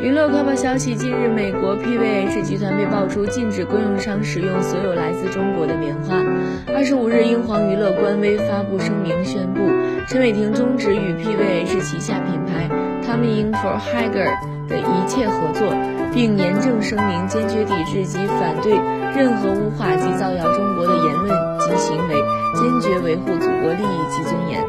娱乐快报消息：近日，美国 PVH 集团被爆出禁止供应商使用所有来自中国的棉花。二十五日，英皇娱乐官微发布声明宣布，陈伟霆终止与 PVH 旗下品牌 Tommy i n f o r h i g e r 的一切合作，并严正声明坚决抵制及反对任何污化及造谣中国的言论及行为，坚决维护祖国利益及尊严。